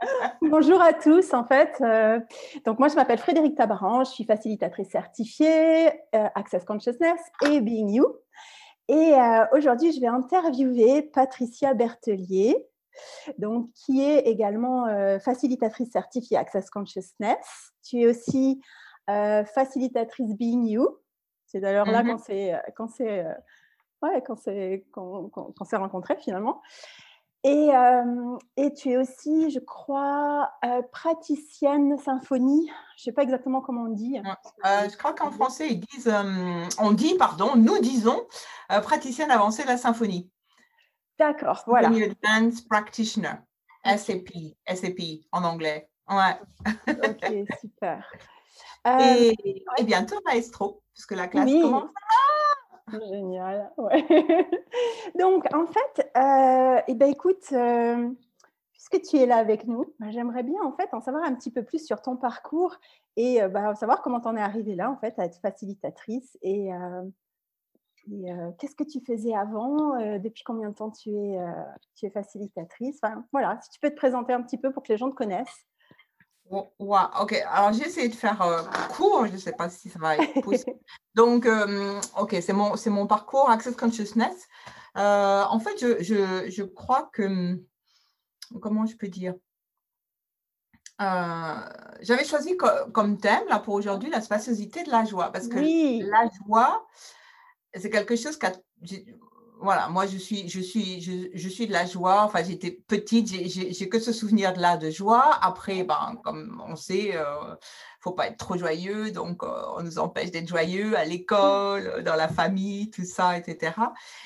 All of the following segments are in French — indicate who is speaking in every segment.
Speaker 1: Bonjour à tous, en fait. Euh, donc, moi, je m'appelle Frédéric Tabaran, je suis facilitatrice certifiée euh, Access Consciousness et Being You. Et euh, aujourd'hui, je vais interviewer Patricia Bertelier, donc, qui est également facilitatrice certifiée Access Consciousness. Tu es aussi facilitatrice Being You. C'est d'ailleurs là mm-hmm. quand c'est ouais, quand c'est quand, s'est rencontré finalement. Et, euh, et, tu es aussi, je crois, euh, praticienne symphonie. Je ne sais pas exactement comment on dit.
Speaker 2: Euh, je crois qu'en français, ils disent, on dit, pardon, nous disons, praticienne avancée de la symphonie.
Speaker 1: D'accord, voilà.
Speaker 2: Advanced Practitioner, SAP, SAP en anglais. Ouais.
Speaker 1: ok, super.
Speaker 2: Et, et, bientôt maestro, puisque la classe commence.
Speaker 1: Génial. Ouais. Donc, en fait, euh, eh ben, écoute, euh, puisque tu es là avec nous, bah, j'aimerais bien en fait en savoir un petit peu plus sur ton parcours et euh, bah, savoir comment tu en es arrivée là en fait à être facilitatrice et, qu'est-ce que tu faisais avant, depuis combien de temps tu es, tu es facilitatrice? Enfin, voilà, si tu peux te présenter un petit peu pour que les gens te connaissent.
Speaker 2: Ouais, ok. Alors, j'ai essayé de faire euh, court, je ne sais pas si ça va être possible. Donc, euh, ok, c'est mon, c'est mon parcours Access Consciousness. Euh, en fait, je, je, je, crois que, hum, comment je peux dire? J'avais choisi comme thème, là, pour aujourd'hui, la spaciosité de la joie. Parce que la joie, c'est quelque chose qui voilà, moi je suis, je suis, je, suis de la joie. Enfin, j'étais petite, j'ai que ce souvenir-là de joie. Après, ben, comme on sait, ne euh, faut pas être trop joyeux, donc euh, on nous empêche d'être joyeux à l'école, dans la famille, tout ça, etc.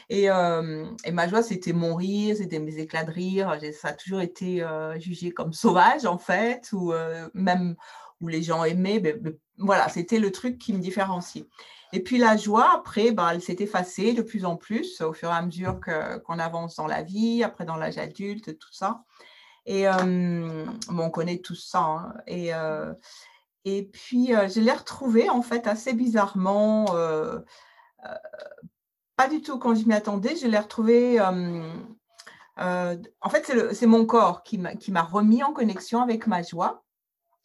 Speaker 2: Et, euh, et ma joie, c'était mon rire, c'était mes éclats de rire. Ça a toujours été jugé comme sauvage en fait, ou même où les gens aimaient. Voilà, c'était le truc qui me différenciait. Et puis la joie, après, bah, elle s'est effacée de plus en plus au fur et à mesure qu'on avance dans la vie, après dans l'âge adulte, tout ça. Et on connaît tout ça. Hein. Et, et puis, je l'ai retrouvée en fait assez bizarrement. pas du tout quand je m'y attendais. Je l'ai retrouvée. en fait, c'est mon corps qui m'a remis en connexion avec ma joie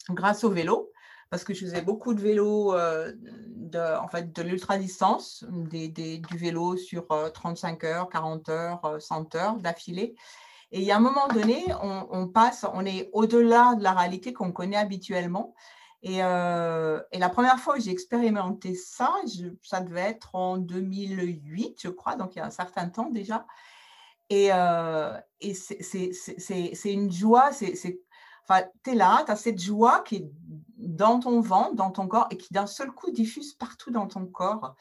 Speaker 2: grâce au vélo parce que je faisais beaucoup de vélo, euh, de, en fait, de l'ultra-distance, du vélo sur 35 euh, heures, 40 heures, 100 euh, heures d'affilée. Et il y a un moment donné, on, passe, on est au-delà de la réalité qu'on connaît habituellement. Et, et, la première fois que j'ai expérimenté ça, ça devait être en 2008, je crois, donc il y a un certain temps déjà. Et, et c'est une joie, c'est Enfin, tu es là, tu as cette joie qui est dans ton ventre, dans ton corps, et qui d'un seul coup diffuse partout dans ton corps.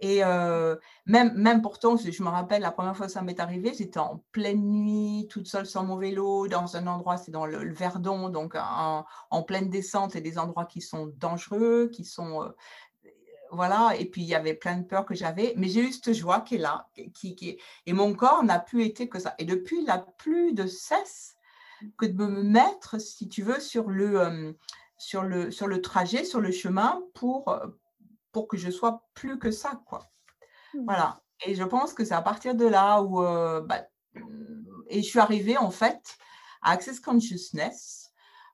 Speaker 2: Et euh, même, même pourtant, je me rappelle la première fois que ça m'est arrivé, j'étais en pleine nuit, toute seule sur mon vélo, dans un endroit, c'est dans le, Verdon, donc en, pleine descente, et des endroits qui sont dangereux, qui sont. Euh, voilà, et puis il y avait plein de peurs que j'avais, mais j'ai eu cette joie qui est là, qui, qui, et mon corps n'a plus été que ça. Et depuis, il n'a plus de cesse que de me mettre, si tu veux, sur le, euh, sur le, sur le trajet, sur le chemin pour, euh, pour que je sois plus que ça, quoi. Mmh. Voilà. Et je pense que c'est à partir de là où, euh, bah, et je suis arrivée en fait à Access Consciousness.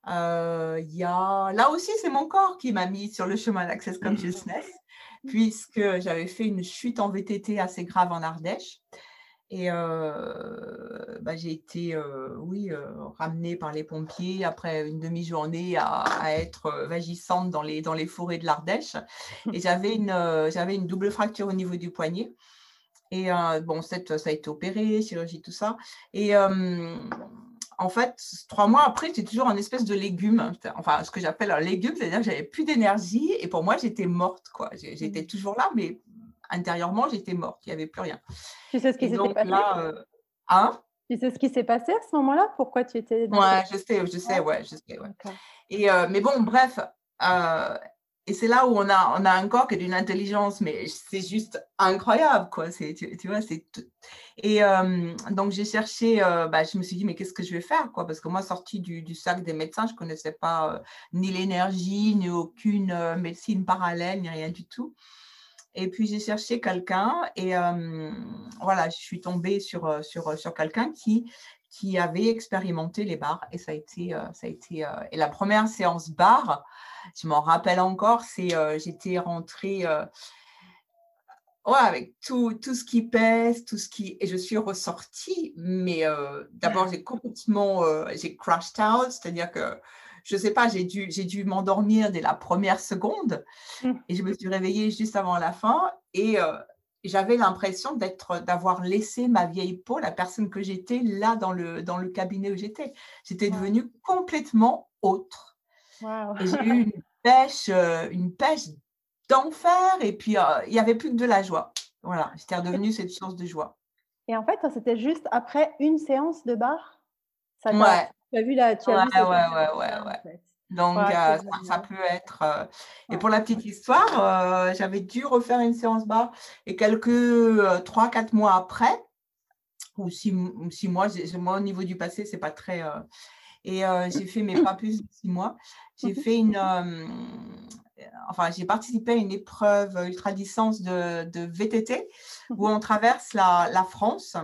Speaker 2: Il y a, là aussi, c'est mon corps qui m'a mis sur le chemin d'Access Consciousness, puisque j'avais fait une chute en VTT assez grave en Ardèche. Et euh, bah, j'ai été, euh, oui, euh, ramenée par les pompiers après une demi-journée à, être vagissante dans les, dans les forêts de l'Ardèche. Et j'avais une, j'avais une double fracture au niveau du poignet. Et bon, cette, ça a été opéré, chirurgie, tout ça. Et en fait, trois mois après, j'étais toujours un espèce de légume, enfin ce que j'appelle un légume, c'est-à-dire que j'avais plus d'énergie et pour moi j'étais morte quoi. J'étais mmh. toujours là, mais intérieurement, j'étais morte, il n'y avait plus rien.
Speaker 1: Tu sais ce qui s'est passé?
Speaker 2: euh, hein?
Speaker 1: Tu sais ce qui s'est passé à ce moment-là? Pourquoi tu étais
Speaker 2: Ouais, je sais, je sais, ouais, je sais. Ouais. Et, euh, mais bon, bref, euh, et c'est là où on a, on a un corps qui est d'une intelligence, mais c'est juste incroyable, quoi. C'est, tu, vois, c'est Et donc, j'ai cherché, bah, je me suis dit, mais qu'est-ce que je vais faire, quoi? Parce que moi, sortie du, du sac des médecins, je ne connaissais pas ni l'énergie, ni aucune médecine parallèle, ni rien du tout. Et puis j'ai cherché quelqu'un et voilà, je suis tombée sur, sur, sur quelqu'un qui, qui avaient expérimenté les bars. Et ça a été, ça a été et la première séance bar, je m'en rappelle encore, c'est j'étais rentrée ouais, avec tout, tout ce qui pèse, tout ce qui. Et je suis ressortie, mais euh, d'abord, j'ai complètement. Euh, j'ai crashed out, c'est-à-dire que, je ne sais pas, j'ai dû, j'ai dû m'endormir dès la première seconde mmh. et je me suis réveillée juste avant la fin et euh, j'avais l'impression d'être, d'avoir laissé ma vieille peau, la personne que j'étais, là dans le, dans le cabinet où j'étais. J'étais devenue complètement autre. Et j'ai eu une pêche, une pêche d'enfer et puis il n'y avait plus que de la joie. Voilà, j'étais redevenue cette source de joie.
Speaker 1: Et en fait, c'était juste après une séance de bar?
Speaker 2: Ça Ouais. Tu as vu la. Tu as ouais, ouais, ouais, ouais, Donc, ça, peut être. Et pour la petite histoire, j'avais dû refaire une séance bar et quelques trois, quatre mois après, ou six, six mois, moi au niveau du passé, c'est pas très. et j'ai fait, mais pas plus de six mois, j'ai fait une, enfin, j'ai participé à une épreuve ultra-distance de, de, VTT où on traverse la, la France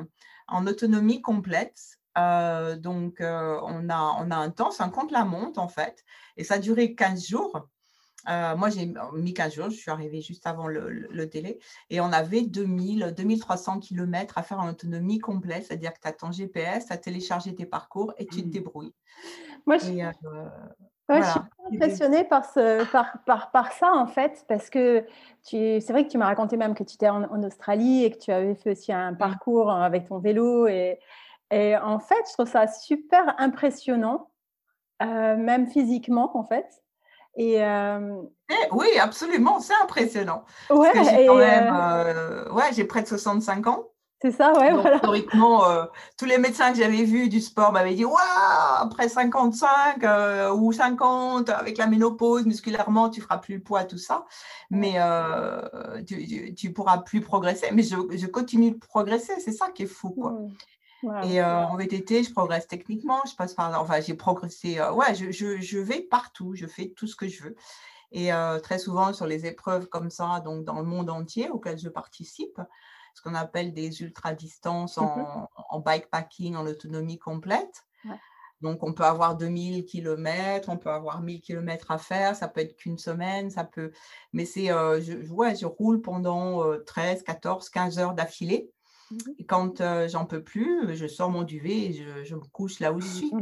Speaker 2: en autonomie complète. Euh, donc, euh, on, a, on a un temps, c'est un compte-la-montre en fait, et ça a duré 15 jours. Euh, moi, j'ai mis 15 jours, je suis arrivée juste avant le, le, délai, et on avait 2000, 2300 km à faire en autonomie complète, c'est-à-dire que tu as ton GPS, tu as téléchargé tes parcours et tu te mmh. débrouilles.
Speaker 1: Moi, je, je suis impressionnée par, ce, par, par, par, ça, en fait, parce que c'est vrai que tu m'as raconté même que tu étais en, Australie et que tu avais fait aussi un mmh. parcours avec ton vélo. Et, et en fait, je trouve ça super impressionnant, euh, même physiquement, en fait. Et, euh,
Speaker 2: eh oui, absolument, c'est impressionnant. Ouais, j'ai euh, ouais, j'ai près de 65 ans.
Speaker 1: C'est ça, ouais.
Speaker 2: voilà. Historiquement, euh, tous les médecins que j'avais vus du sport m'avaient dit Waouh, après 55 euh, ou 50, avec la ménopause, musculairement, tu feras plus le poids, tout ça. Mais euh, tu, ne pourras plus progresser. Mais je, continue de progresser, c'est ça qui est fou. Quoi. Mmh. Et en VTT, je progresse techniquement, je passe par. Enfin, j'ai progressé. ouais, je, je, vais partout, je fais tout ce que je veux. Et très souvent, sur les épreuves comme ça, donc dans le monde entier auquel je participe, ce qu'on appelle des ultra-distances mmh en, en, bikepacking, en autonomie complète. Donc, on peut avoir 2000 km, on peut avoir 1000 km à faire, ça peut être qu'une semaine, ça peut. Mais c'est, euh, je, ouais, je roule pendant 13, 14, 15 heures d'affilée. Mmh et quand euh, j'en peux plus, je sors mon duvet et je, je me couche là où je mmh suis.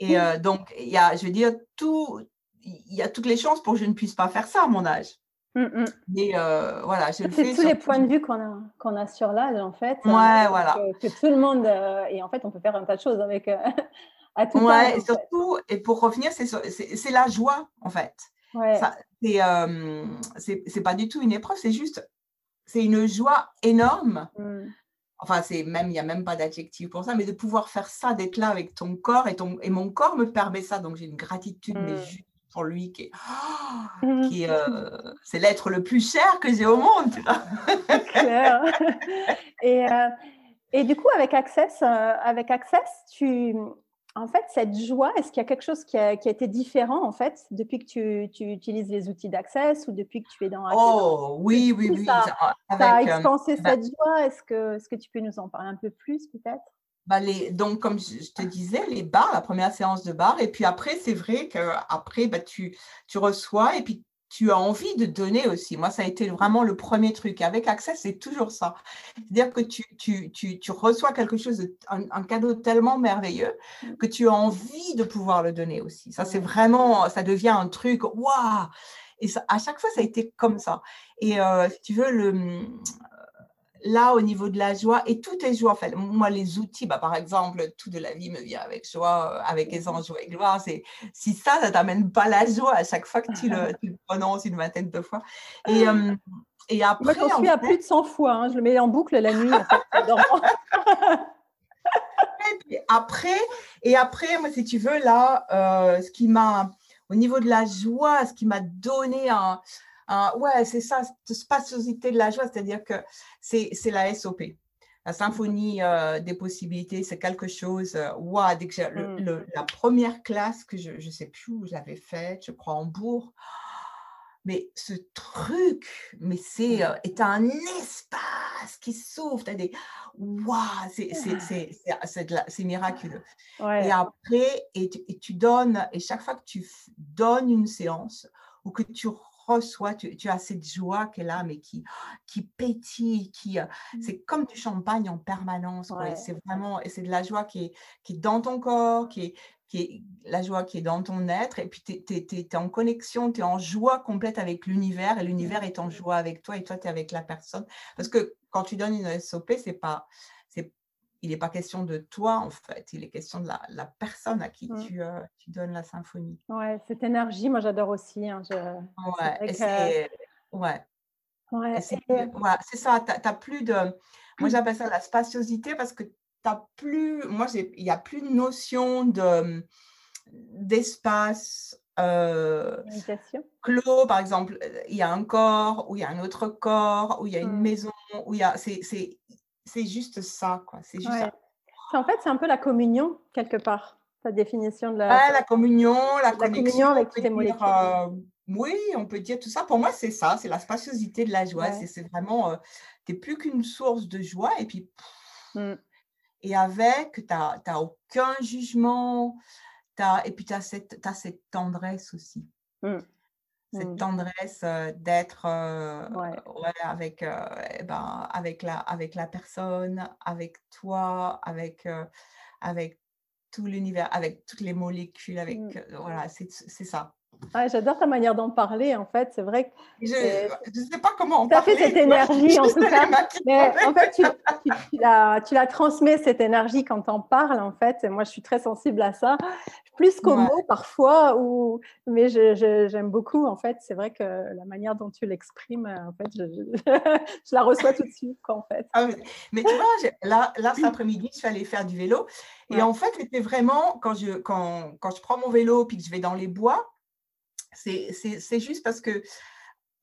Speaker 2: Et euh, donc, il y a, je veux dire, tout, il y a toutes les chances pour que je ne puisse pas faire ça à mon âge. Mmh, mmh. Mais euh, voilà,
Speaker 1: C'est tous les points de vue qu'on a, qu'on a sur l'âge, en fait.
Speaker 2: Ouais, euh, voilà.
Speaker 1: Que, tout le monde. Euh, et en fait, on peut faire un tas de choses avec.
Speaker 2: à tout ouais, et surtout, et pour revenir, c'est, la joie, en fait. Ouais. c'est, pas du tout une épreuve, c'est juste. C'est une joie énorme. Mmh. Enfin, c'est même, il n'y a même pas d'adjectif pour ça, mais de pouvoir faire ça, d'être là avec ton corps et, ton, et mon corps me permet ça. Donc, j'ai une gratitude, mais juste pour lui qui est, mmh. qui euh, c'est l'être le plus cher que j'ai au monde.
Speaker 1: Claire. et, euh, et du coup, avec Access, euh, avec Access, tu, en fait, cette joie, est-ce qu'il y a quelque chose qui a, qui a, été différent en fait depuis que tu, tu utilises les outils d'Access ou depuis que tu es dans
Speaker 2: Access Oh oui, oui, oui.
Speaker 1: Ça, a expansé bah cette joie? Est-ce que, tu peux nous en parler un peu plus peut-être?
Speaker 2: Bah, les, donc, comme je te disais, les bars, la première séance de bar. Et puis après, c'est vrai qu'après, bah, tu, tu reçois et puis tu as envie de donner aussi. Moi, ça a été vraiment le premier truc. Avec Access, c'est toujours ça. C'est-à-dire que tu, tu, tu, tu, reçois quelque chose, un, cadeau tellement merveilleux que tu as envie de pouvoir le donner aussi. Ça, c'est vraiment, ça devient un truc, waouh! Et ça, à chaque fois, ça a été comme ça. Et euh, si tu veux, le, là, au niveau de la joie, et tout est joie. En fait, moi, les outils, bah, par exemple, tout de la vie me vient avec joie, euh, avec aisance, joie et gloire. C'est, si ça, ça t'amène pas la joie à chaque fois que tu le, tu le prononces une vingtaine de fois. Et, euh, et après.
Speaker 1: Moi, j'en suis à plus de 100 fois. Hein. Je le mets en boucle la nuit. En fait,
Speaker 2: et puis après, et après, moi, si tu veux, là, euh, ce qui m'a, au niveau de la joie, ce qui m'a donné un, ouais, c'est ça, cette spaciosité de la joie, c'est-à-dire que c'est la SOP. La symphonie euh, des possibilités, c'est quelque chose. Euh, dès que mmh. la première classe que je ne sais plus où j'avais faite, je crois en Bourg, mais ce truc, mais c'est mmh. euh, est un espace qui s'ouvre, tu des waouh, c'est miraculeux. Et après, et tu, donnes, et chaque fois que tu donnes une séance ou que tu reçois, tu, tu, as cette joie qui est là, mais qui, qui pétille, qui, euh, mmh. c'est comme du champagne en permanence. C'est vraiment, et c'est de la joie qui est, qui est dans ton corps, qui est, qui est la joie qui est dans ton être, et puis tu es, en connexion, tu es en joie complète avec l'univers, et l'univers est en joie avec toi, et toi, tu es avec la personne. Parce que quand tu donnes une SOP, c'est pas, il n'est pas question de toi, en fait, il est question de la, personne à qui mmh. tu, euh, tu, donnes la symphonie.
Speaker 1: Ouais, cette énergie, moi j'adore aussi. Hein,
Speaker 2: ouais, c'est, ouais. Ouais, c'est, ça, tu n'as plus de... Moi, j'appelle ça la spaciosité parce que plus, moi, il n'y a plus de notion de, d'espace euh, clos, par exemple, il y a un corps, ou il y a un autre corps, ou il y a une mmh. maison, où il y a, c'est, c'est, juste ça, quoi. C'est juste
Speaker 1: En fait, c'est un peu la communion, quelque part, ta définition de
Speaker 2: la... la communion, la, communion avec tes molécules. Euh, oui, on peut dire tout ça. Pour moi, c'est ça, c'est la spaciosité de la joie. C'est, vraiment, euh, tu n'es plus qu'une source de joie, et puis... Mmh. Et avec, tu n'as aucun jugement. As, et puis, tu as, as, cette tendresse aussi. Mmh. Cette mmh. tendresse d'être ouais. avec, eh ben, avec, la, avec la personne, avec toi, avec, avec tout l'univers, avec toutes les molécules. Avec, mmh. Voilà, c'est ça.
Speaker 1: J'adore ta manière d'en parler, en fait. C'est vrai que.
Speaker 2: Je ne sais pas comment
Speaker 1: en parler. Tu as fait cette énergie, en tout cas. Mais en fait, tu, tu, la, tu, la, transmets, cette énergie, quand tu en parles, en fait. Et moi, je suis très sensible à ça. Plus qu'aux mots, parfois. Ou... Mais j'aime beaucoup, en fait. C'est vrai que la manière dont tu l'exprimes, en fait, je, je, la reçois tout de suite, quoi, en fait.
Speaker 2: Ah mais tu vois, là, là cet après-midi, je suis allée faire du vélo. Et en fait, c'était vraiment, quand je, quand, quand je prends mon vélo puis que je vais dans les bois, c'est juste parce que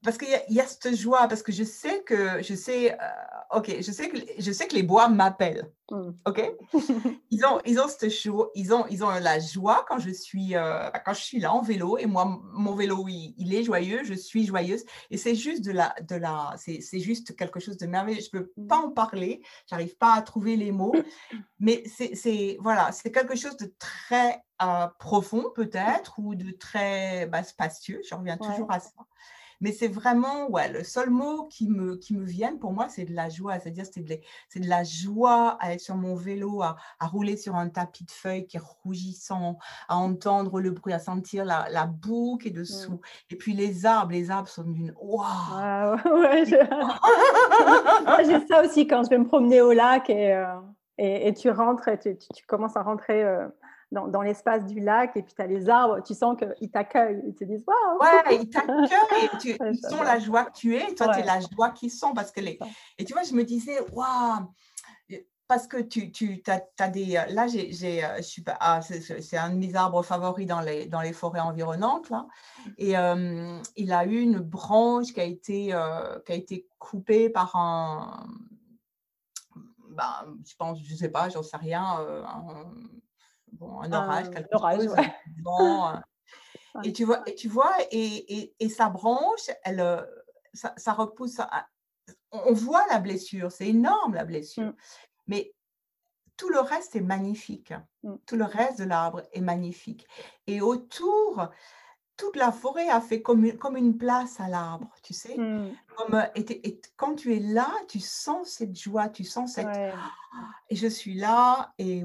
Speaker 2: parce qu'il y, a cette joie, parce que je sais que, je sais, euh, ok, je sais que, je sais que les bois m'appellent, mmh. ok? ils ont, ils ont cette joie, ils ont, ils ont la joie quand je suis, euh, quand je suis là en vélo et moi, mon vélo, il, est joyeux, je suis joyeuse et c'est juste de la, de la, c'est juste quelque chose de merveilleux. Je peux pas en parler, j'arrive pas à trouver les mots, mais c'est, voilà, c'est quelque chose de très euh, profond peut-être ou de très bah, spacieux. Je reviens toujours à ça. Mais c'est vraiment, ouais, le seul mot qui me, qui me vient pour moi, c'est de la joie. C'est-à-dire, c'est de, de, la joie à être sur mon vélo, à, à, rouler sur un tapis de feuilles qui est rougissant, à entendre le bruit, à sentir la, la boue qui est mmh. dessous. Et puis les arbres, les arbres sont d'une waouh!
Speaker 1: ouais, j'ai ça aussi quand je vais me promener au lac et, euh, et, tu rentres et tu, tu, commences à rentrer. Euh, dans, l'espace du lac et puis tu as les arbres, tu sens qu'ils t'accueillent, ils te disent waouh!
Speaker 2: Ouais, ils t'accueillent, ils sont la joie que tu es, et toi tu es la joie qu'ils sont. Parce que les... Et tu vois, je me disais waouh! Parce que tu, tu as, des. Là, j'ai, suis ah, c'est, un de mes arbres favoris dans les, dans les forêts environnantes. Là. Et il a eu une branche qui a été, qui a été coupée par un. Ben, je pense, je ne sais pas, j'en sais rien, un, un orage, quelque chose, et tu vois, et tu vois, et, et, sa branche, elle, euh, ça, ça repousse. on voit la blessure, c'est énorme la blessure, mmh. mais tout le reste est magnifique. Mmh. Tout le reste de l'arbre est magnifique. Et autour, toute la forêt a fait comme une, comme une place à l'arbre, tu sais. Mmh. Comme, et, quand tu es là, tu sens cette joie, tu sens cette... Et je suis là et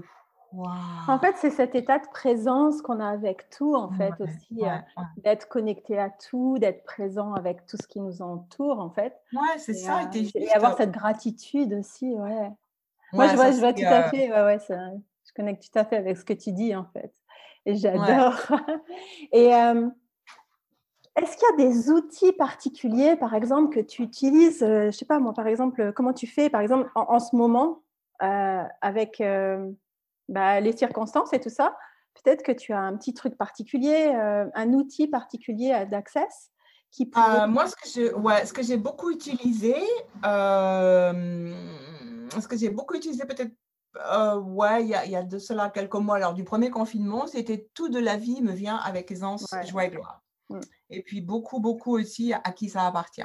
Speaker 1: en fait, c'est cet état de présence qu'on a avec tout, en fait, aussi, euh, d'être connecté à tout, d'être présent avec tout ce qui nous entoure, en fait.
Speaker 2: Ouais, c'est ça.
Speaker 1: et, euh, avoir cette gratitude aussi, ouais. Moi, je vois, je vois tout à fait, ouais, ouais, je connecte tout à fait avec ce que tu dis, en fait. Et j'adore. et euh, est-ce qu'il y a des outils particuliers, par exemple, que tu utilises Je ne sais pas, moi, par exemple, comment tu fais, par exemple, en, en ce moment, avec bah, les circonstances et tout ça, peut-être que tu as un petit truc particulier, euh, un outil particulier d'Access qui
Speaker 2: euh, moi, ce que, je, ouais, ce que j'ai beaucoup utilisé, euh, ce que j'ai beaucoup utilisé peut-être ouais, il y, a, y, a de cela quelques mois, lors du premier confinement, c'était tout de la vie me vient avec aisance, joie et gloire. Mm. Et puis beaucoup, beaucoup aussi à qui ça appartient.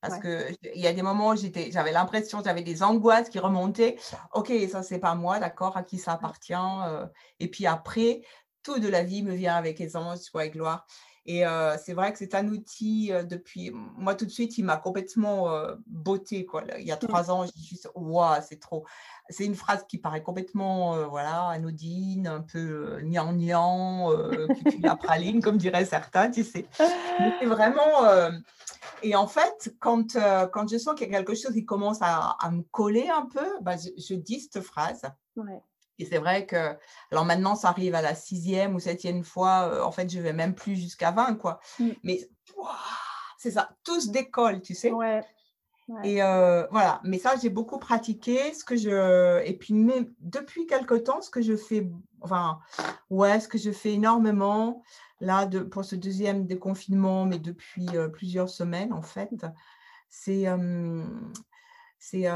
Speaker 2: Parce qu'il y a des moments où j'avais l'impression, j'avais des angoisses qui remontaient. Ok, ça, c'est pas moi, d'accord, à qui ça appartient. Euh. et puis après, tout de la vie me vient avec aisance, soit et gloire. Et euh, c'est vrai que c'est un outil euh, depuis. Moi, tout de suite, il m'a complètement beauté. Quoi. Il y a mmh. trois ans, j'ai juste. Waouh, c'est trop. C'est une phrase qui paraît complètement voilà, anodine, un peu nian-nian, qui la praline, comme diraient certains, tu sais. c'est vraiment et en fait, quand, euh, quand je sens qu'il y a quelque chose qui commence à, à me coller un peu, bah, je, dis cette phrase. Et c'est vrai que, alors maintenant, ça arrive à la sixième ou septième fois, euh, en fait, je vais même plus jusqu'à 20, quoi. Mm. Mais c'est ça, tout se décolle, tu sais. Ouais. Et euh, voilà, mais ça, j'ai beaucoup pratiqué. Ce que je... Et puis, depuis quelque temps, ce que je fais, enfin, ouais, ce que je fais énormément, là, de, pour ce deuxième déconfinement, mais depuis plusieurs semaines, en fait, c'est. c'est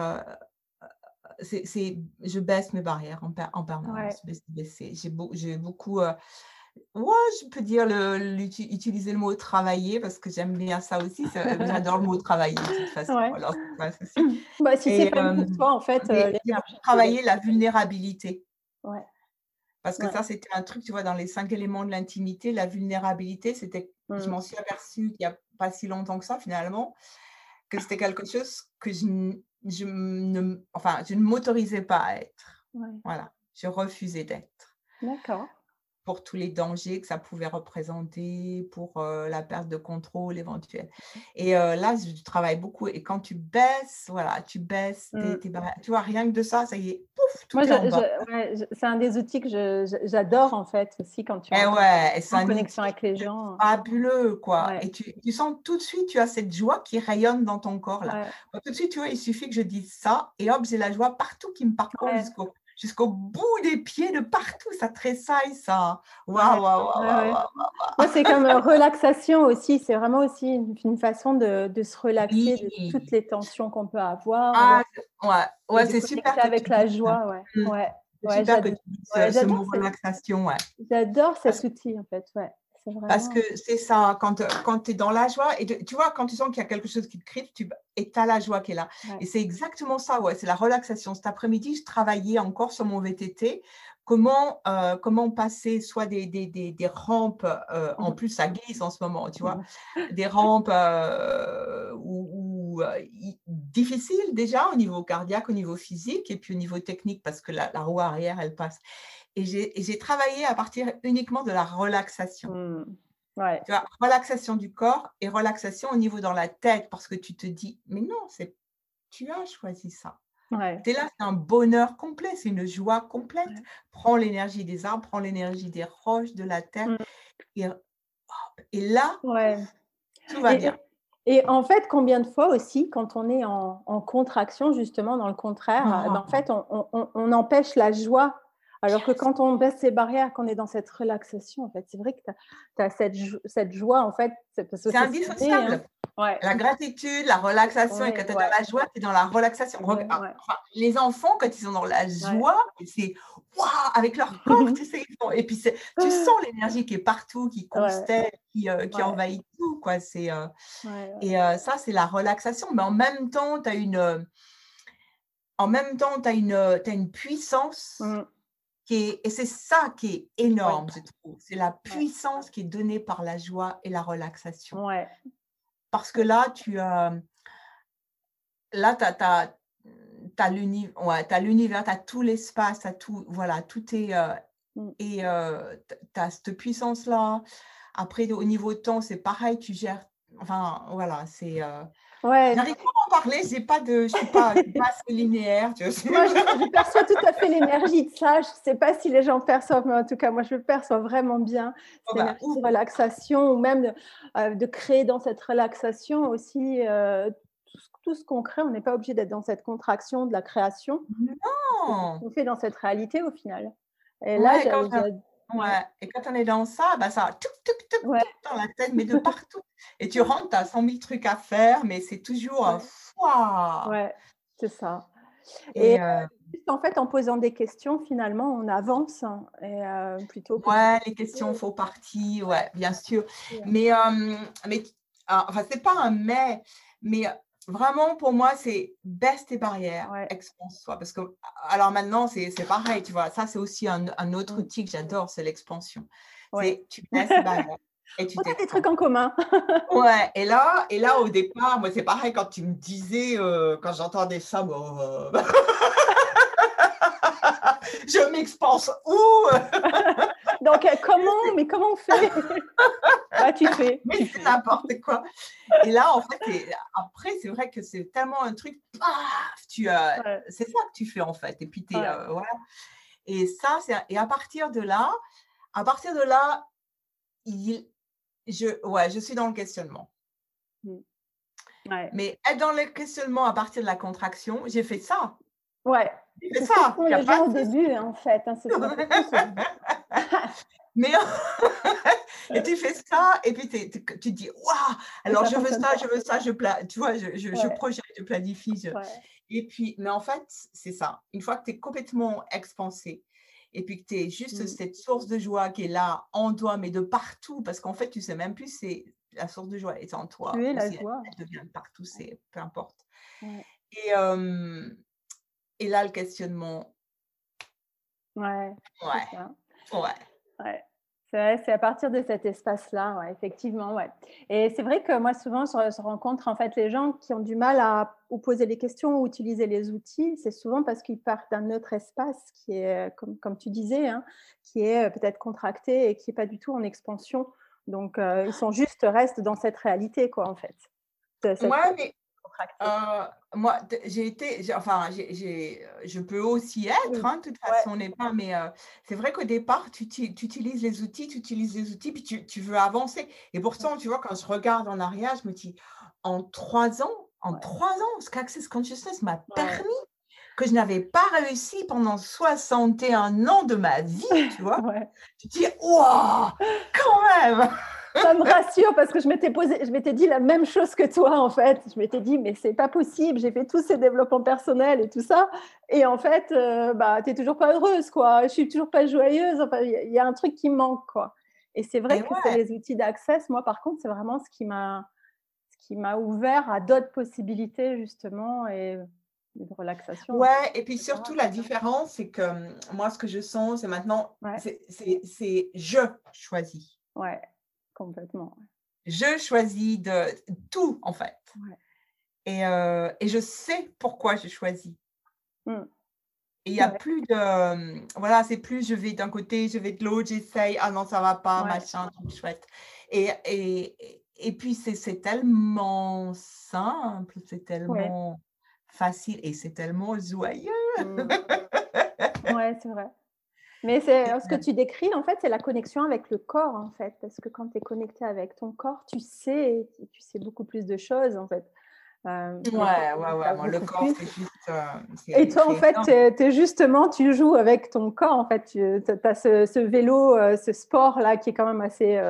Speaker 2: c'est, je baisse mes barrières en, en permanence. J'ai, j'ai beaucoup. ouais, je peux dire le, utiliser le mot travailler parce que j'aime bien ça aussi. j'adore le mot travailler de toute façon. Alors,
Speaker 1: bah, si c'est pas pour toi, en fait.
Speaker 2: travailler la vulnérabilité. Ouais. Parce que ça, c'était un truc, tu vois, dans les cinq éléments de l'intimité, la vulnérabilité, c'était, je mmh. m'en suis aperçue il n'y a pas si longtemps que ça, finalement, que c'était quelque chose que je, je ne, enfin, je ne m'autorisais pas à être. Voilà, je refusais d'être. D'accord pour tous les dangers que ça pouvait représenter, pour euh, la perte de contrôle éventuelle. Et euh, là, je travaille beaucoup. Et quand tu baisses, voilà, tu baisses, mmh. tu vois, rien que de ça, ça y est,
Speaker 1: est C'est un des outils que j'adore en fait aussi quand tu es eh en, connexion avec les gens.
Speaker 2: Fabuleux, quoi. Et tu, tu, sens tout de suite, tu as cette joie qui rayonne dans ton corps là. Tout de suite, tu vois, il suffit que je dise ça et hop, j'ai la joie partout qui me parcourt jusqu'au jusqu'au bout des pieds, de partout, ça tressaille, ça. Waouh, waouh, waouh.
Speaker 1: Moi, c'est comme relaxation aussi. C'est vraiment aussi une, façon de, de, se relaxer de toutes les tensions qu'on peut avoir.
Speaker 2: Ah, ouais, ouais c'est super.
Speaker 1: Avec la joie, ouais. Mmh. ouais.
Speaker 2: ouais super que tu dises ce mot relaxation, ouais.
Speaker 1: J'adore cet outil, en fait, ouais.
Speaker 2: Parce que c'est ça, quand, euh, quand tu es dans la joie, et tu vois, quand tu sens qu'il y a quelque chose qui te crie, tu, et tu as la joie qui est là. Et c'est exactement ça, ouais, c'est la relaxation. Cet après-midi, je travaillais encore sur mon VTT. Comment, euh, comment passer soit des, des, des, des rampes, euh, en mmh plus ça glisse en ce moment, tu vois, des rampes ou, difficiles déjà au niveau cardiaque, au niveau physique et puis au niveau technique parce que la, la roue arrière, elle passe. Et j'ai travaillé à partir uniquement de la relaxation. Mmh. Tu vois, relaxation du corps et relaxation au niveau dans la tête parce que tu te dis, mais non, c'est tu as choisi ça. Es là, c'est un bonheur complet, c'est une joie complète. Prends l'énergie des arbres, prends l'énergie des roches, de la terre. Mmh. Et, et, là, tout va bien.
Speaker 1: Et en fait, combien de fois aussi, quand on est en, contraction, justement, dans le contraire, ben, en fait, on, on, empêche la joie alors que quand on baisse ces barrières, qu'on est dans cette relaxation, en fait, c'est vrai que tu as, cette, cette, joie, en fait.
Speaker 2: C'est indissociable. Hein. La gratitude, la relaxation, et quand tu es dans la joie, tu es dans la relaxation. les enfants, quand ils sont dans la joie, c'est waouh, avec leur corps, tu sais, et puis tu sens l'énergie qui est partout, qui constelle, qui, euh, qui envahit tout, quoi. C'est, euh, et euh, ça, c'est la relaxation. Mais en même temps, tu as une. En même temps, tu as as une puissance et c'est ça qui est énorme, je trouve. C'est la puissance qui est donnée par la joie et la relaxation. Ouais. Parce que là, tu as. Là, tu as, as, l'univers, tu as tout l'espace, tu tout. Voilà, tout est. Euh, mmh. et euh, tu as cette puissance-là. Après, au niveau de temps, c'est pareil, tu gères. Enfin, voilà, c'est. Euh, Ouais. J'arrive pas à en parler, j'ai pas de, je suis pas, pas assez linéaire.
Speaker 1: Tu vois. Moi, je, perçois tout à fait l'énergie de ça. Je sais pas si les gens perçoivent, mais en tout cas, moi, je le perçois vraiment bien. Oh bah, de relaxation ou même de, euh, de, créer dans cette relaxation aussi euh, tout, ce qu'on crée. On n'est pas obligé d'être dans cette contraction de la création. Non. On fait dans cette réalité au final.
Speaker 2: Et là, ouais, Ouais. Et quand on est dans ça, bah ça tuc, tuc, tuc, dans la tête, mais de partout. Et tu rentres, tu as 100 000 trucs à faire, mais c'est toujours un
Speaker 1: foi. Ouais, c'est ça. Et, euh, en fait, en posant des questions, finalement, on avance. Hein, et, euh, plutôt
Speaker 2: ouais, les questions font partie, ouais, bien sûr. Mais, euh, mais enfin, c'est pas un mais, mais vraiment, pour moi, c'est baisse tes barrières, expose-toi. Parce que, alors maintenant, c'est pareil, tu vois. Ça, c'est aussi un, autre mmh. outil que j'adore, c'est l'expansion. Ouais. Tu baisses tes barrières.
Speaker 1: Et tu as des trucs en commun.
Speaker 2: ouais, et là, et là, au départ, moi, c'est pareil quand tu me disais, euh, quand j'entendais ça, bon, je m'expanse où?
Speaker 1: Donc, euh, comment, mais comment on fait? Bah, Tu fais.
Speaker 2: Mais c'est n'importe quoi. Et là, en fait, après, c'est vrai que c'est tellement un truc, tu, euh, c'est ça que tu fais, en fait. Et puis, tu euh, voilà. Et ça, c'est, et à partir de là, à partir de là, il, je, ouais, je suis dans le questionnement. Mmh. Mais être dans le questionnement à partir de la contraction, j'ai fait ça.
Speaker 1: Ouais.
Speaker 2: C'est ça.
Speaker 1: C'est les gens au début, en fait. Hein,
Speaker 2: Mais et tu fais ça, et puis tu te dis, waouh, alors je veux ça, je veux ça, je tu vois, je, je, projette, je planifie. Et puis, mais en fait, c'est ça. Une fois que tu es complètement expansé, et puis que tu es juste mmh. cette source de joie qui est là en toi, mais de partout, parce qu'en fait, tu sais même plus, c'est la source de joie est en toi.
Speaker 1: Oui, la joie.
Speaker 2: Elle, devient partout, c'est peu importe. Et, et là, le questionnement.
Speaker 1: Ouais.
Speaker 2: Ouais. Ouais.
Speaker 1: Ouais. C'est à partir de cet espace-là, ouais, effectivement, ouais. Et c'est vrai que moi, souvent, je, rencontre en fait les gens qui ont du mal à ou poser les questions ou utiliser les outils. C'est souvent parce qu'ils partent d'un autre espace qui est, comme, comme tu disais, hein, qui est peut-être contracté et qui n'est pas du tout en expansion. Donc, euh, ils sont juste restent dans cette réalité, quoi, en fait.
Speaker 2: Ouais, mais euh, moi, j'ai été, enfin, j'ai, je peux aussi être, hein, de toute façon, on n'est pas, mais euh, c'est vrai qu'au départ, tu, tu, utilises les outils, tu utilises les outils, puis tu, tu, veux avancer. Et pourtant, tu vois, quand je regarde en arrière, je me dis, en trois ans, en trois ans, ce qu'Access Consciousness m'a permis que je n'avais pas réussi pendant 61 ans de ma vie, tu vois. Tu te dis, waouh, quand même
Speaker 1: ça me rassure parce que je m'étais posé, je m'étais dit la même chose que toi en fait. Je m'étais dit mais c'est pas possible, j'ai fait tous ces développements personnels et tout ça, et en fait euh, bah t'es toujours pas heureuse quoi. Je suis toujours pas joyeuse. Enfin il y, a un truc qui manque quoi. Et c'est vrai que c'est les outils d'accès. Moi par contre c'est vraiment ce qui m'a, ce qui m'a ouvert à d'autres possibilités justement et de relaxation.
Speaker 2: Ouais, et puis surtout la différence, c'est que hum, moi, ce que je sens, c'est maintenant, c'est je choisis.
Speaker 1: Ouais. Complètement.
Speaker 2: Je choisis de tout, en fait. Et, euh, et, je sais pourquoi je choisis. Mmh. Et il n'y a plus de. Voilà, c'est plus je vais d'un côté, je vais de l'autre, j'essaye, ah non, ça va pas, machin, truc chouette. Et, et, et puis, c'est tellement simple, c'est tellement facile et c'est tellement joyeux. Mmh.
Speaker 1: ouais, c'est vrai. Mais c'est ce que tu décris, en fait, c'est la connexion avec le corps, en fait. Parce que quand tu es connecté avec ton corps, tu sais, tu sais beaucoup plus de choses, en fait.
Speaker 2: Euh, ouais, ouais, ouais. Moi, le corps, c'est juste. Euh,
Speaker 1: et toi, en fait, es, justement, tu joues avec ton corps. En fait, tu as ce, vélo, euh, ce sport-là qui est quand même assez.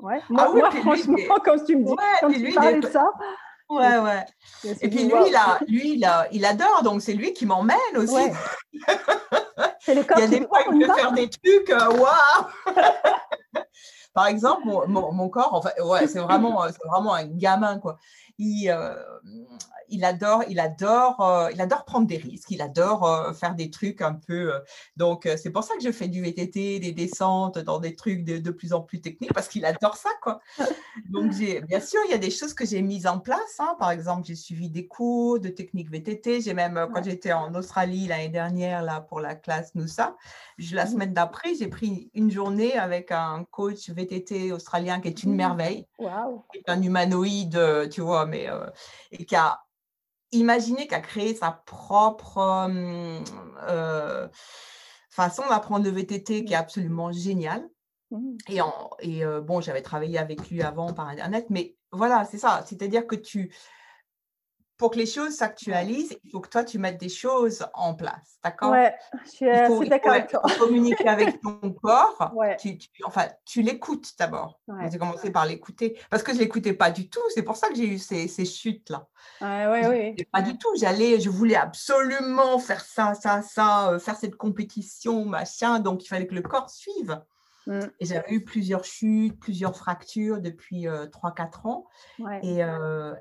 Speaker 1: Ouais. Moi, ah moi franchement, quand tu me dis, quand tu parles de ça.
Speaker 2: Ouais, ouais. Et puis lui, il, a, lui il, a, il adore, donc c'est lui qui m'emmène aussi. Ouais. il y a des fois, il veut faire des trucs, euh, waouh Par exemple, mon, mon, mon, corps, en fait, ouais, c'est vraiment, vraiment un gamin, quoi. Il, euh, il adore, il adore, euh, il adore prendre des risques, il adore euh, faire des trucs un peu. Donc, c'est pour ça que je fais du VTT, des descentes dans des trucs de, plus en plus techniques, parce qu'il adore ça, quoi. Donc, bien sûr, il y a des choses que j'ai mises en place. Hein. Par exemple, j'ai suivi des cours de technique VTT. J'ai même, quand j'étais en Australie l'année dernière, là, pour la classe Noussa, la mmh. semaine d'après, j'ai pris une journée avec un coach VTT australien qui est une mmh. merveille, qui est un humanoïde, tu vois, mais et qui a imaginez qu'à créer sa propre euh, façon d'apprendre le VTT qui est absolument géniale. Mmh. Et, en, et bon, j'avais travaillé avec lui avant par Internet, mais voilà, c'est ça. C'est-à-dire que tu, pour que les choses s'actualisent, il faut que toi, tu mettes des choses en place. D'accord?
Speaker 1: Ouais, je suis assez d'accord avec toi.
Speaker 2: communiquer avec ton corps. Tu, enfin, tu l'écoutes d'abord. J'ai commencé par l'écouter parce que je ne l'écoutais pas du tout. C'est pour ça que j'ai eu ces, ces chutes-là.
Speaker 1: Ouais, ouais, ouais.
Speaker 2: Pas du tout. J'allais, je voulais absolument faire ça, ça, ça, euh, faire cette compétition, machin. Donc, il fallait que le corps suive. Mm. Et j'avais eu plusieurs chutes, plusieurs fractures depuis 3-4 ans. Et,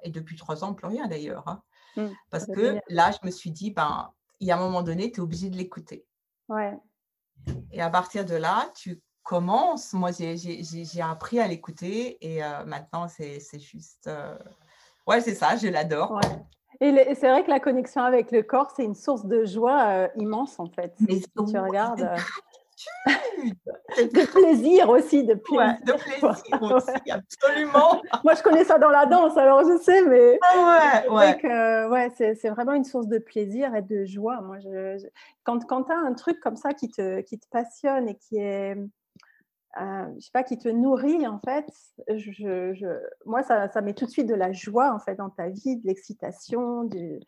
Speaker 2: et, depuis 3 ans, plus rien d'ailleurs. Hein. Mm, Parce que là, je me suis dit, ben, il y a un moment donné, tu es obligé de l'écouter.
Speaker 1: Ouais.
Speaker 2: Et à partir de là, tu commences. Moi, j'ai appris à l'écouter et maintenant, c'est juste. Ouais, c'est ça, je l'adore.
Speaker 1: Et, c'est vrai que la connexion avec le corps, c'est une source de joie immense en fait. Mais si tu regardes de plaisir aussi, de
Speaker 2: plaisir. de plaisir aussi, absolument.
Speaker 1: Moi, je connais ça dans la danse, alors je sais, mais
Speaker 2: ah ouais,
Speaker 1: ouais. ouais c'est vraiment une source de plaisir et de joie. Moi, je, quand, quand tu as un truc comme ça qui te, qui te passionne et qui est, euh, je sais pas, qui te nourrit en fait, je, je, moi, ça, ça met tout de suite de la joie en fait dans ta vie, de l'excitation, du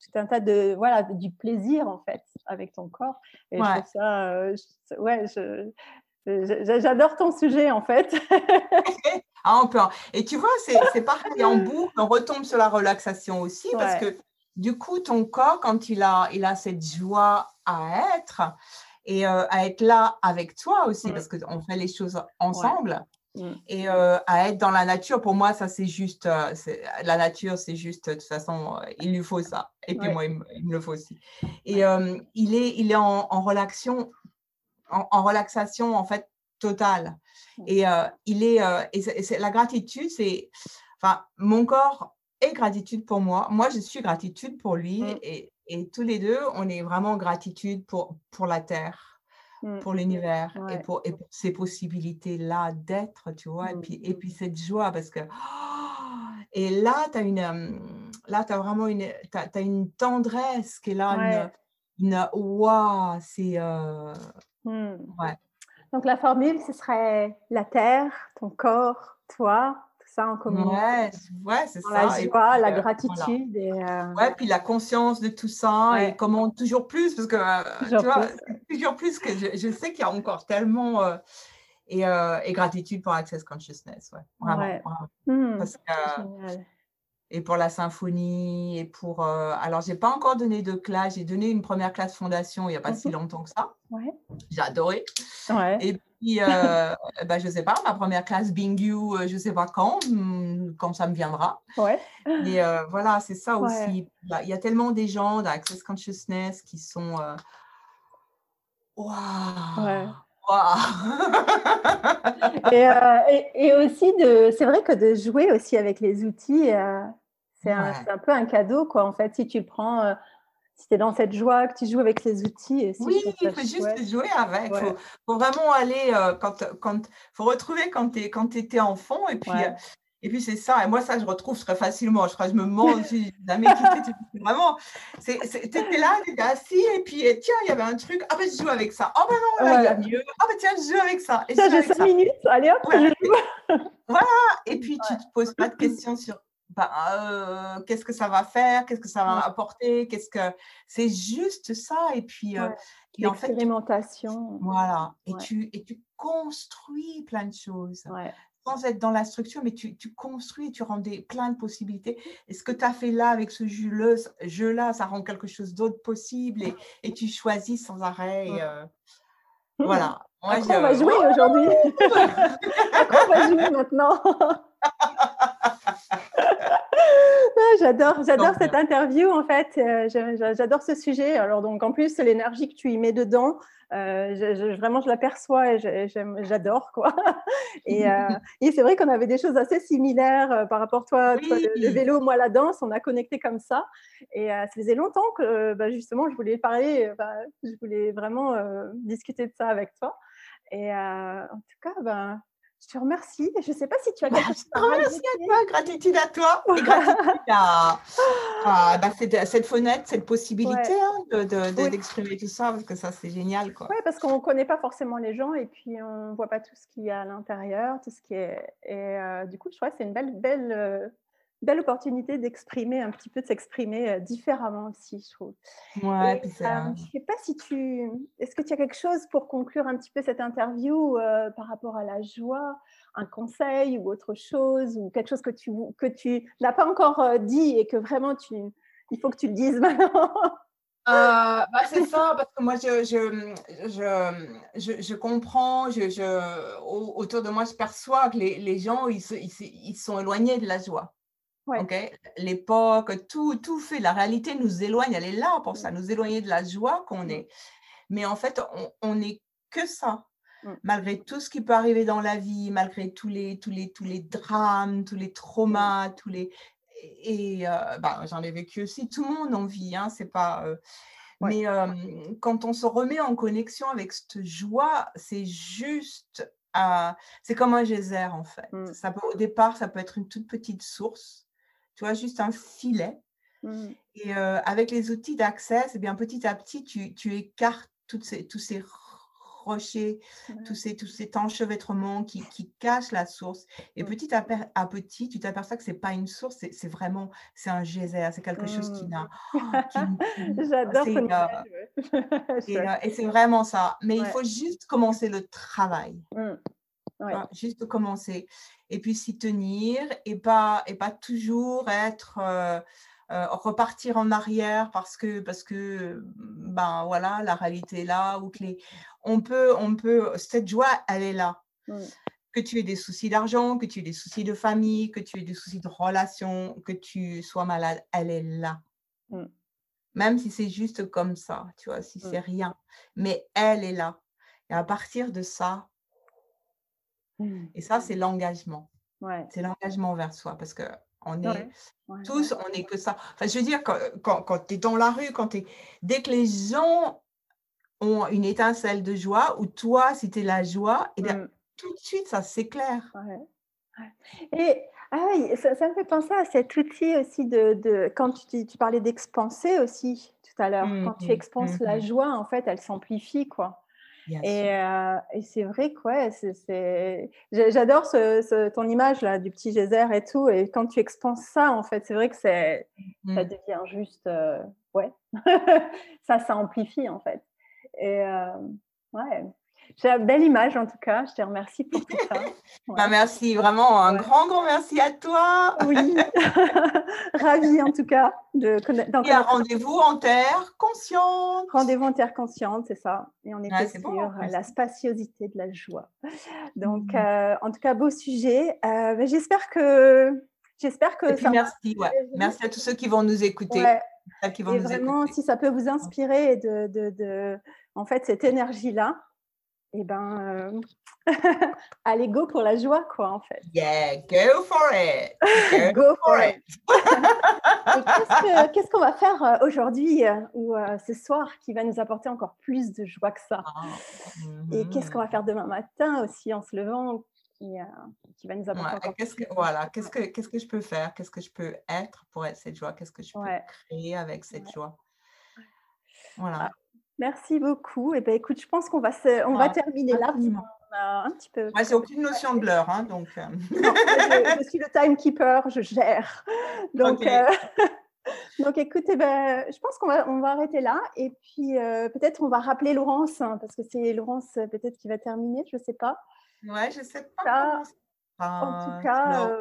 Speaker 1: tout un tas de voilà du plaisir en fait avec ton corps. Et je trouve ça, euh, ouais, j'adore ton sujet en fait.
Speaker 2: ah, on peut. Et tu vois, c'est pareil en boucle, on retombe sur la relaxation aussi parce que du coup, ton corps, quand il a, il a cette joie à être et euh, à être là avec toi aussi, mmh. parce qu'on fait les choses ensemble. Mmh. Et euh, à être dans la nature, pour moi, ça c'est juste, euh, la nature, c'est juste, de toute façon, euh, il lui faut ça. Et puis moi, il, me le faut aussi. Et il est, il est en, en relaxation, en, relaxation en fait totale. Mmh. Et il est, et la gratitude, c'est, enfin, mon corps est gratitude pour moi. Moi, je suis gratitude pour lui. Mmh. Et, et tous les deux, on est vraiment gratitude pour, pour la terre. Mmh. pour l'univers et, pour, et pour ces possibilités-là d'être, tu vois, et, mmh. puis, et puis cette joie parce que. et là, tu as, une, là, as vraiment une, as, une tendresse qui est là, une, une c'est. Euh, mmh. ouais.
Speaker 1: Donc la formule, ce serait la terre, ton corps, toi, ça en commun.
Speaker 2: Ouais, ouais c'est ça.
Speaker 1: La joie, la euh, gratitude. Et, euh,
Speaker 2: Ouais, puis la conscience de tout ça et comment toujours plus, parce que euh, toujours tu vois, plus. toujours plus que je, sais qu'il y a encore tellement. et, et, gratitude pour Access Consciousness, ouais, vraiment. Mmh, parce que, et pour la symphonie et pour. alors, j'ai pas encore donné de classe, j'ai donné une première classe fondation il n'y a pas si mmh longtemps que ça.
Speaker 1: Ouais.
Speaker 2: J'ai adoré.
Speaker 1: Ouais.
Speaker 2: Et puis, euh, bah, je ne sais pas, ma première classe Bingu, euh, je ne sais pas quand, hmm, quand ça me viendra.
Speaker 1: Ouais.
Speaker 2: Et euh, voilà, c'est ça aussi. Bah, il y a tellement des gens d'Access Consciousness qui sont. Waouh!
Speaker 1: Ouais. et, et, aussi, de, c'est vrai que de jouer aussi avec les outils, c'est, un, un, peu un cadeau, quoi. En fait, si tu le prends si tu es dans cette joie, que tu joues avec les outils.
Speaker 2: oui, il faut juste jouer avec. Il faut, vraiment aller, euh, quand, quand, faut retrouver quand tu quand étais enfant. Et puis, euh, et puis c'est ça. Et moi, ça, je retrouve très facilement. Je crois je me mens, si jamais Vraiment, tu étais là, tu étais assis, et puis tiens, il y avait un truc. Ah ben, je joue avec ça. Oh ben non, là, il y a mieux. Ah ben tiens, je joue avec ça.
Speaker 1: Et ça, j'ai cinq minutes. Allez hop,
Speaker 2: Voilà. Et puis, tu ne te poses pas de questions sur bah, euh, qu'est-ce que ça va faire, qu'est-ce que ça va apporter, qu'est-ce que c'est juste ça et puis
Speaker 1: euh, l'expérimentation.
Speaker 2: voilà et tu et tu construis plein de choses. Sans être dans la structure, mais tu, tu construis, tu rends des, plein de possibilités. Et ce que tu as fait là avec ce jeu-là, ça rend quelque chose d'autre possible et, et, tu choisis sans arrêt. Euh, voilà.
Speaker 1: Moi, on va jouer aujourd'hui? on va jouer maintenant? J'adore, j'adore cette interview en fait. Euh, j'adore ce sujet. Alors donc en plus l'énergie que tu y mets dedans, euh, vraiment je l'aperçois et j'adore quoi. Et, euh, et c'est vrai qu'on avait des choses assez similaires par rapport à toi, le, vélo, moi la danse, on a connecté comme ça. Et ça faisait longtemps que bah, justement je voulais parler, bah, je voulais vraiment discuter de ça avec toi. Et en tout cas, ben, je te remercie. Je ne sais pas si tu as
Speaker 2: quelque chose à Merci à toi, gratitude à toi et gratitude à, bah, cette, fenêtre, cette possibilité hein, d'exprimer tout ça, parce que ça, c'est génial.
Speaker 1: Oui, parce qu'on ne connaît pas forcément les gens et puis on ne voit pas tout ce qu'il y a à l'intérieur, tout ce qui est. Et euh, du coup, je crois que c'est une belle, belle, euh, belle opportunité d'exprimer un petit peu, de s'exprimer euh, différemment aussi, je trouve.
Speaker 2: Ouais,
Speaker 1: je ne sais pas si tu... Est-ce que tu as quelque chose pour conclure un petit peu cette interview euh, par rapport à la joie un conseil ou autre chose ou quelque chose que tu, que tu n'as pas encore euh, dit et que vraiment tu, il faut que tu le dises maintenant?
Speaker 2: Bah, c'est ça, parce que moi, je, je, je, je, comprends, je, autour de moi, je perçois que les, les gens, ils, ils, sont éloignés de la joie. L'époque, tout, tout fait, la réalité nous éloigne, elle est là pour ça, nous éloigner de la joie qu'on est. Mais en fait, on n'est que ça. Mmh. Malgré tout ce qui peut arriver dans la vie, malgré tous les, tous les, tous les drames, tous les traumas, tous les... Et bah, j'en ai vécu aussi, tout le monde en vit, hein, c'est pas... Mais quand on se remet en connexion avec cette joie, c'est juste... c'est comme un geyser en fait. Ça peut, au départ, ça peut être une toute petite source, tu vois, juste un filet. Et avec les outils d'accès, eh bien petit à petit, tu, tu écartes toutes ces, tous ces rochers, tous, ces, tous ces enchevêtrements qui, qui cachent la source. Et petit à, petit, tu t'aperçois que ce n'est pas une source, c'est vraiment c'est un geyser, c'est quelque chose qui n'a.
Speaker 1: Oh, J'adore
Speaker 2: Et, c'est vraiment ça. Mais il faut juste commencer le travail. Mmh. juste commencer. Et puis s'y tenir et pas, et pas toujours être. Euh, euh, repartir en arrière parce que parce que ben voilà la réalité est là ou que les on peut on peut cette joie elle est là que tu aies des soucis d'argent que tu aies des soucis de famille que tu aies des soucis de relation que tu sois malade elle est là même si c'est juste comme ça tu vois si c'est rien mais elle est là et à partir de ça et ça c'est l'engagement c'est l'engagement vers soi parce que on est tous, on n'est que ça. Enfin, je veux dire, quand, quand, tu es dans la rue, quand dès que les gens ont une étincelle de joie, ou toi, si tu es la joie, et eh mmh. tout de suite, ça s'éclaire.
Speaker 1: Et ah oui, ça, me fait penser à cet outil aussi de, de quand tu, tu parlais d'expanser aussi tout à l'heure. quand tu mmh expanses la mmh joie, en fait, elle s'amplifie, quoi. Euh, et, c'est vrai quoi, c'est, j'adore ce, ton image là du petit geyser et tout. Et quand tu expanses ça, en fait, c'est vrai que c'est, ça mmh. devient juste, euh, ouais, ça, ça amplifie en fait. Et euh, ouais, j'ai une belle image en tout cas. Je te remercie pour tout ça.
Speaker 2: Bah, merci, vraiment un grand, grand merci à toi.
Speaker 1: Oui, ravie en tout cas de connaître.
Speaker 2: Et un rendez-vous en terre consciente.
Speaker 1: Rendez-vous en terre consciente, c'est ça. Et on était sur la spaciosité de la joie. Donc, mmh. euh, en tout cas, beau sujet. Euh, j'espère que. J'espère que
Speaker 2: ça merci, ouais. merci à tous ceux qui vont nous écouter.
Speaker 1: Qui vont et vraiment, si ça peut vous inspirer de, de, de en fait, cette énergie-là, eh ben, euh, allez, go pour la joie, quoi, en fait.
Speaker 2: Yeah, go for it.
Speaker 1: Go, for, it. qu'est-ce qu'on va faire euh, aujourd'hui euh, ou ce soir qui va nous apporter encore plus de joie que ça? Ah, Et qu'est-ce mm-hmm. qu'on va faire demain matin aussi en se levant qui, qui va nous apporter encore
Speaker 2: plus que, Voilà, qu'est-ce que, qu'est-ce que je peux faire? Qu'est-ce que je peux être pour être cette joie? Qu'est-ce que je peux créer avec cette joie? Voilà.
Speaker 1: Ah, Merci beaucoup. Et eh ben, écoute, je pense qu'on va, on va terminer là.
Speaker 2: un petit peu. Ouais, c'est aucune notion de l'heure, hein, donc. Euh.
Speaker 1: je, suis le timekeeper, je gère. Donc, euh, donc écoute, eh ben, je pense qu'on va, on va arrêter là. Et puis, euh, peut-être on va rappeler Laurence, hein, parce que c'est Laurence peut-être qui va terminer, je ne sais pas.
Speaker 2: Ouais, je ne sais pas.
Speaker 1: en tout cas.